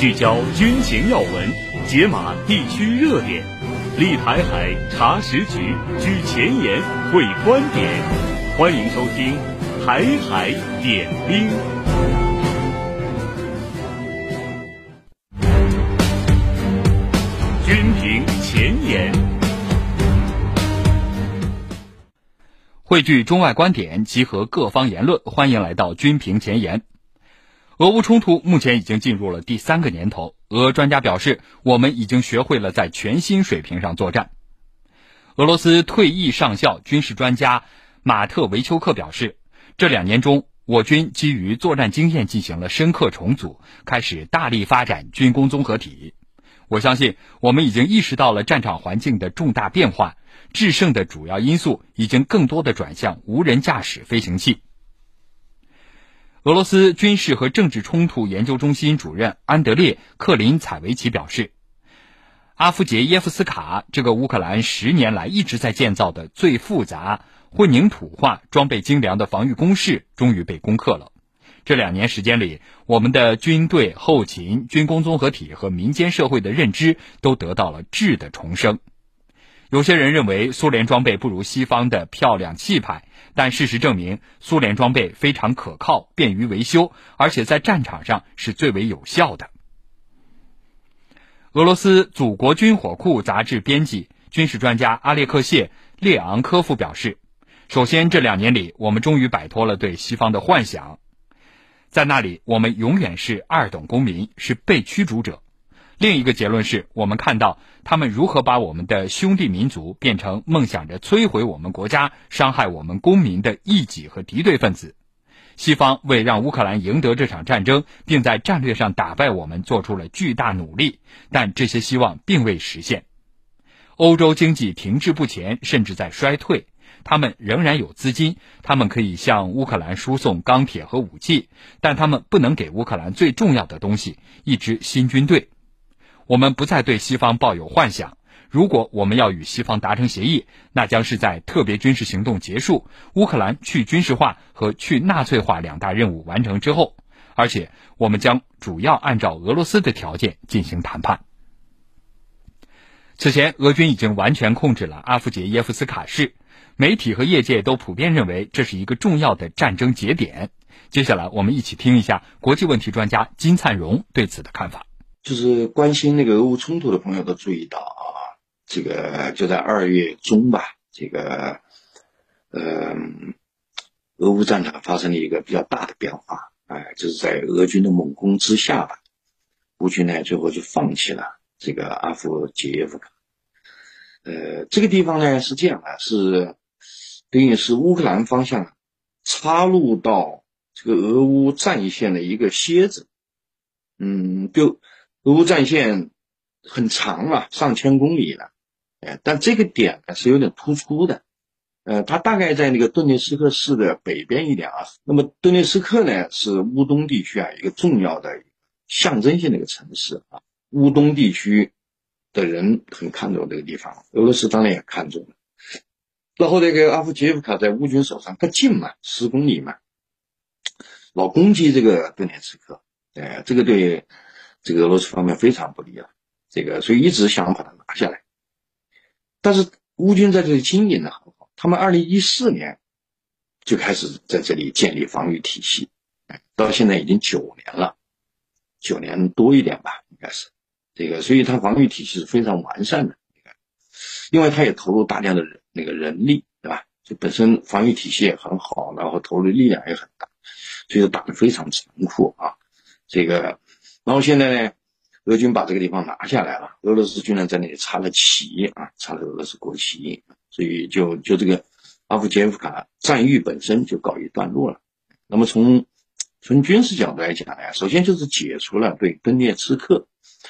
聚焦军情要闻，解码地区热点，立台海查实局，居前沿会观点。欢迎收听《台海点兵》。军评前沿，汇聚中外观点，集合各方言论。欢迎来到军评前沿。俄乌冲突目前已经进入了第三个年头，俄专家表示，我们已经学会了在全新水平上作战。俄罗斯退役上校军事专家马特维丘克表示，这两年中，我军基于作战经验进行了深刻重组，开始大力发展军工综合体。我相信，我们已经意识到了战场环境的重大变化，制胜的主要因素已经更多的转向无人驾驶飞行器。俄罗斯军事和政治冲突研究中心主任安德烈·克林采维奇表示，阿夫杰耶夫斯卡这个乌克兰十年来一直在建造的最复杂、混凝土化、装备精良的防御工事终于被攻克了。这两年时间里，我们的军队、后勤、军工综合体和民间社会的认知都得到了质的重生。有些人认为苏联装备不如西方的漂亮气派，但事实证明，苏联装备非常可靠、便于维修，而且在战场上是最为有效的。俄罗斯《祖国军火库》杂志编辑、军事专家阿列克谢·列昂科夫表示：“首先，这两年里，我们终于摆脱了对西方的幻想，在那里，我们永远是二等公民，是被驱逐者。”另一个结论是我们看到他们如何把我们的兄弟民族变成梦想着摧毁我们国家、伤害我们公民的异己和敌对分子。西方为让乌克兰赢得这场战争，并在战略上打败我们做出了巨大努力，但这些希望并未实现。欧洲经济停滞不前，甚至在衰退。他们仍然有资金，他们可以向乌克兰输送钢铁和武器，但他们不能给乌克兰最重要的东西——一支新军队。我们不再对西方抱有幻想。如果我们要与西方达成协议，那将是在特别军事行动结束、乌克兰去军事化和去纳粹化两大任务完成之后，而且我们将主要按照俄罗斯的条件进行谈判。此前，俄军已经完全控制了阿夫杰耶夫斯卡市，媒体和业界都普遍认为这是一个重要的战争节点。接下来，我们一起听一下国际问题专家金灿荣对此的看法。就是关心那个俄乌冲突的朋友都注意到啊，这个就在二月中吧，这个，呃，俄乌战场发生了一个比较大的变化，哎，就是在俄军的猛攻之下吧，乌军呢最后就放弃了这个阿夫杰耶夫卡，呃，这个地方呢是这样的，是等于是乌克兰方向插入到这个俄乌战线的一个楔子，嗯，就。俄乌战线很长了，上千公里了，哎，但这个点呢是有点突出的，呃，它大概在那个顿涅茨克市的北边一点啊。那么顿涅茨克呢是乌东地区啊一个重要的象征性的一个城市啊，乌东地区的人很看重这个地方，俄罗斯当然也看重了。然后这个阿夫杰夫卡在乌军手上，它近嘛，十公里嘛，老攻击这个顿涅茨克，哎，这个对。这个俄罗斯方面非常不利了，这个所以一直想把它拿下来，但是乌军在这里经营的很好，他们二零一四年就开始在这里建立防御体系，到现在已经九年了，九年多一点吧，应该是这个，所以它防御体系是非常完善的，因为它也投入大量的人那个人力，对吧？就本身防御体系也很好，然后投入力量也很大，所以打得非常残酷啊，这个。然后现在呢，俄军把这个地方拿下来了，俄罗斯军人在那里插了旗啊，插了俄罗斯国旗，所以就就这个阿夫杰夫卡战役本身就告一段落了。那么从从军事角度来讲呢，首先就是解除了对顿涅茨克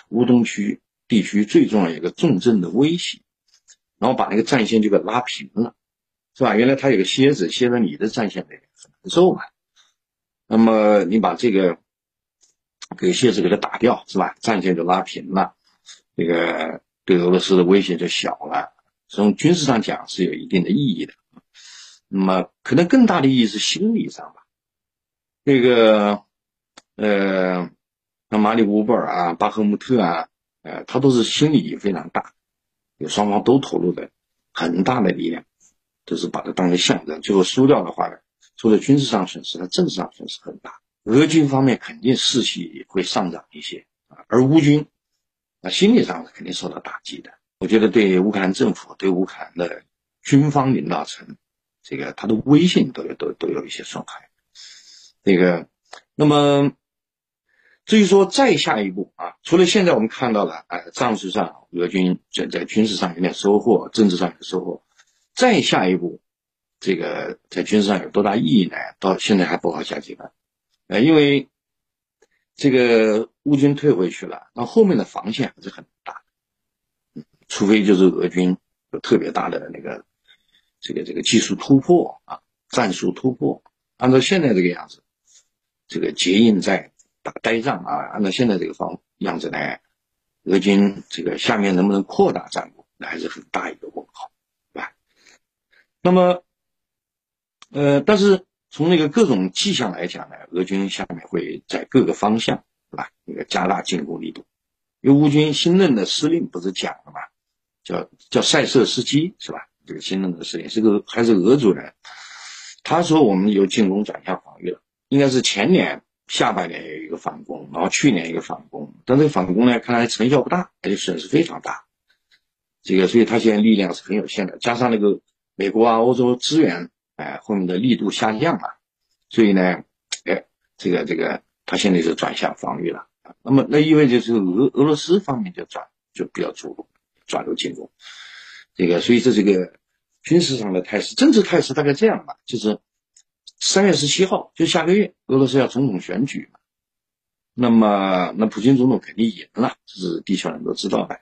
乌东区地区最重要一个重镇的威胁，然后把那个战线就给拉平了，是吧？原来他有个楔子，楔在你的战线里很难受嘛。那么你把这个。给楔子给它打掉是吧？战线就拉平了，这个对俄罗斯的威胁就小了。从军事上讲是有一定的意义的。那么可能更大的意义是心理上吧。这个呃，像马里乌波尔啊、巴赫穆特啊，呃，他都是心理非常大，有双方都投入的很大的力量，都是把它当成象征。最后输掉的话呢，除了军事上损失，它政治上损失很大。俄军方面肯定士气会上涨一些啊，而乌军啊心理上肯定受到打击的。我觉得对乌克兰政府、对乌克兰的军方领导层，这个他的威信都有都都有一些损害。这个，那么。至于说再下一步啊，除了现在我们看到了，呃，战术上俄军在在军事上有点收获，政治上有收获，再下一步，这个在军事上有多大意义呢？到现在还不好下结论，呃，因为这个乌军退回去了，那后面的防线还是很大，嗯，除非就是俄军有特别大的那个这个这个技术突破啊，战术突破，按照现在这个样子，这个结印在。打呆仗啊！按照现在这个方样子呢，俄军这个下面能不能扩大战果，那还是很大一个问号，对吧？那么，呃，但是从那个各种迹象来讲呢，俄军下面会在各个方向，是吧？那个加大进攻力度。因为乌军新任的司令不是讲了吗？叫叫塞瑟斯基，是吧？这个新任的司令是个还是俄族人？他说我们由进攻转向防御了，应该是前年。下半年有一个反攻，然后去年一个反攻，但这个反攻呢，看来成效不大，而且损失非常大。这个，所以他现在力量是很有限的，加上那个美国啊、欧洲资源，哎，后面的力度下降了，所以呢，哎，这个这个，他现在是转向防御了。那么，那意味着是俄俄罗斯方面就转就比较主动，转入进攻。这个，所以这是个军事上的态势，政治态势大概这样吧，就是。三月十七号就下个月，俄罗斯要总统选举嘛，那么那普京总统肯定赢了，这是地球人都知道的。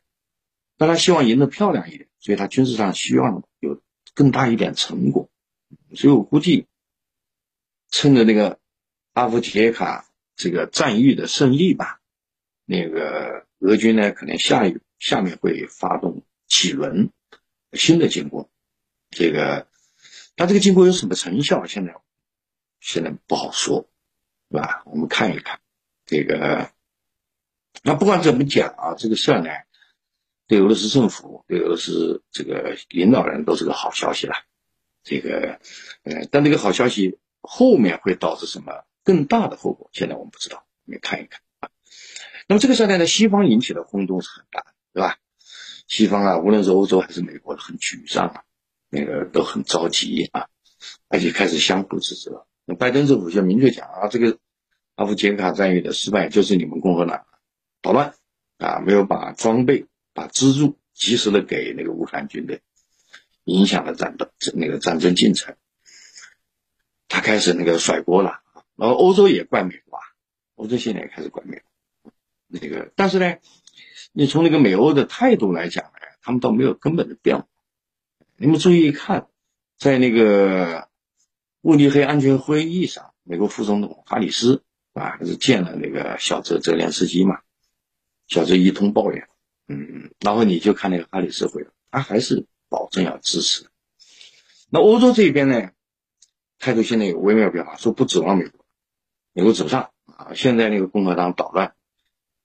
但他希望赢得漂亮一点，所以他军事上希望有更大一点成果。所以我估计，趁着那个阿夫杰卡这个战役的胜利吧，那个俄军呢可能下一下面会发动几轮新的进攻。这个，他这个进攻有什么成效？现在？现在不好说，是吧？我们看一看这个。那不管怎么讲啊，这个事儿呢，对俄罗斯政府、对俄罗斯这个领导人都是个好消息了。这个，呃，但这个好消息后面会导致什么更大的后果？现在我们不知道，我们看一看啊。那么这个事儿呢，西方引起的轰动是很大的，对吧？西方啊，无论是欧洲还是美国，很沮丧啊，那个都很着急啊，而且开始相互指责。那拜登政府就明确讲啊，这个阿夫杰卡战役的失败就是你们共和党捣乱啊，没有把装备、把资助及时的给那个乌克兰军队，影响了战斗那个战争进程。他开始那个甩锅了，然后欧洲也怪美国啊，欧洲现在也开始怪美国。那个，但是呢，你从那个美欧的态度来讲呢，他们倒没有根本的变化。你们注意一看，在那个。慕尼黑安全会议上，美国副总统哈里斯啊，是见了那个小泽泽连斯基嘛？小泽一通抱怨，嗯，然后你就看那个哈里斯回来，他还是保证要支持。那欧洲这边呢，态度现在有微妙变化，说不指望美国，美国指不上啊。现在那个共和党捣乱，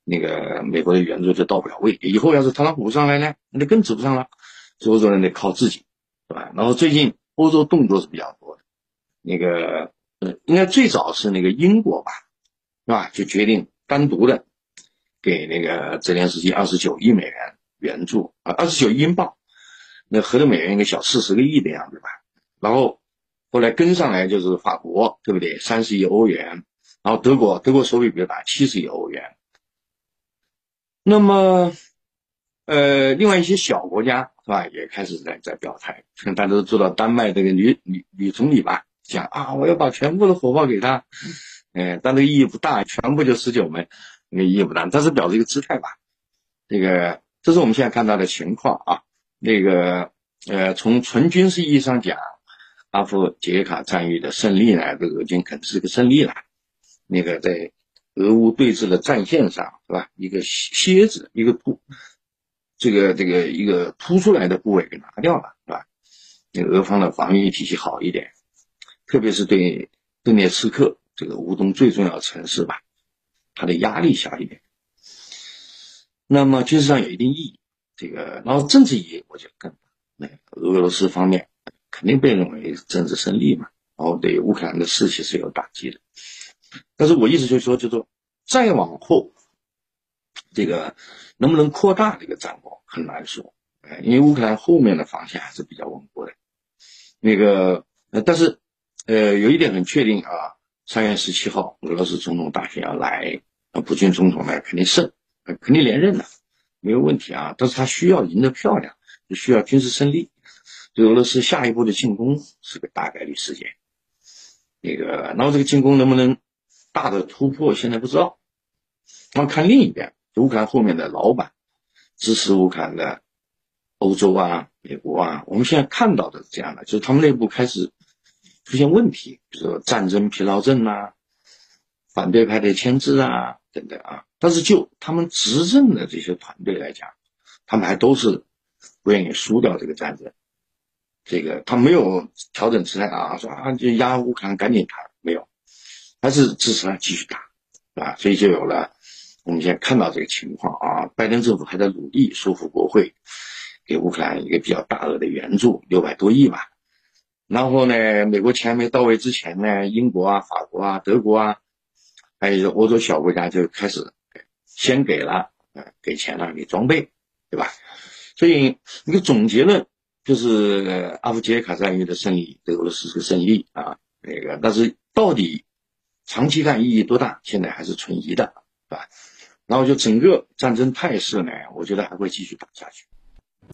那个美国的援助就到不了位。以后要是特朗普上来呢，那就更指不上了。欧洲人得靠自己，对吧？然后最近欧洲动作是比较多的。那个呃，应该最早是那个英国吧，是吧？就决定单独的给那个泽连斯基二十九亿美元援助啊，二十九亿英镑，那合着美元一个小四十个亿的样子吧。然后后来跟上来就是法国，对不对？三十亿欧元，然后德国，德国手笔比较大，七十亿欧元。那么呃，另外一些小国家是吧，也开始在在表态，大家都知道丹麦这个女女女总理吧。讲啊，我要把全部的火炮给他，哎，但这个意义不大，全部就十九枚，那意义不大，但是表示一个姿态吧。这个，这是我们现在看到的情况啊。那个，呃，从纯军事意义上讲，阿夫杰卡战役的胜利呢，这个俄军肯定是个胜利了。那个在俄乌对峙的战线上，是吧？一个楔子，一个突，这个这个一个突出来的部位给拿掉了，是吧？那个俄方的防御体系好一点。特别是对顿涅茨克这个乌东最重要的城市吧，它的压力小一点。那么军事上有一定意义，这个然后政治意义我觉得更大。那俄罗斯方面肯定被认为政治胜利嘛，然后对乌克兰的士气是有打击的。但是我意思就是说，就是说再往后，这个能不能扩大这个战果很难说。呃，因为乌克兰后面的防线还是比较稳固的。那个呃，但是呃，有一点很确定啊，三月十七号俄罗斯总统大选要来，普京总统呢肯定胜，肯定连任的，没有问题啊。但是他需要赢得漂亮，就需要军事胜利。对俄罗斯下一步的进攻是个大概率事件。那个，然后这个进攻能不能大的突破，现在不知道。那看另一边，乌克兰后面的老板支持乌克兰的欧洲啊、美国啊，我们现在看到的是这样的，就是他们内部开始出现问题，比如说战争疲劳症啊、反对派的牵制啊等等啊。但是就他们执政的这些团队来讲，他们还都是不愿意输掉这个战争。这个他没有调整姿态啊，说啊就压乌克兰赶紧打，没有，还是支持他继续打，啊，所以就有了我们现在看到这个情况啊。拜登政府还在努力说服国会，给乌克兰一个比较大额的援助，六百多亿吧。然后呢，美国钱没到位之前呢，英国啊、法国啊、德国啊，还有欧洲小国家就开始先给了，给钱了，给装备，对吧？所以一个总结论。就是阿夫杰卡战役的胜利，对俄罗斯是个胜利啊。那个，但是到底长期看意义多大，现在还是存疑的，是吧？然后就整个战争态势呢，我觉得还会继续打下去。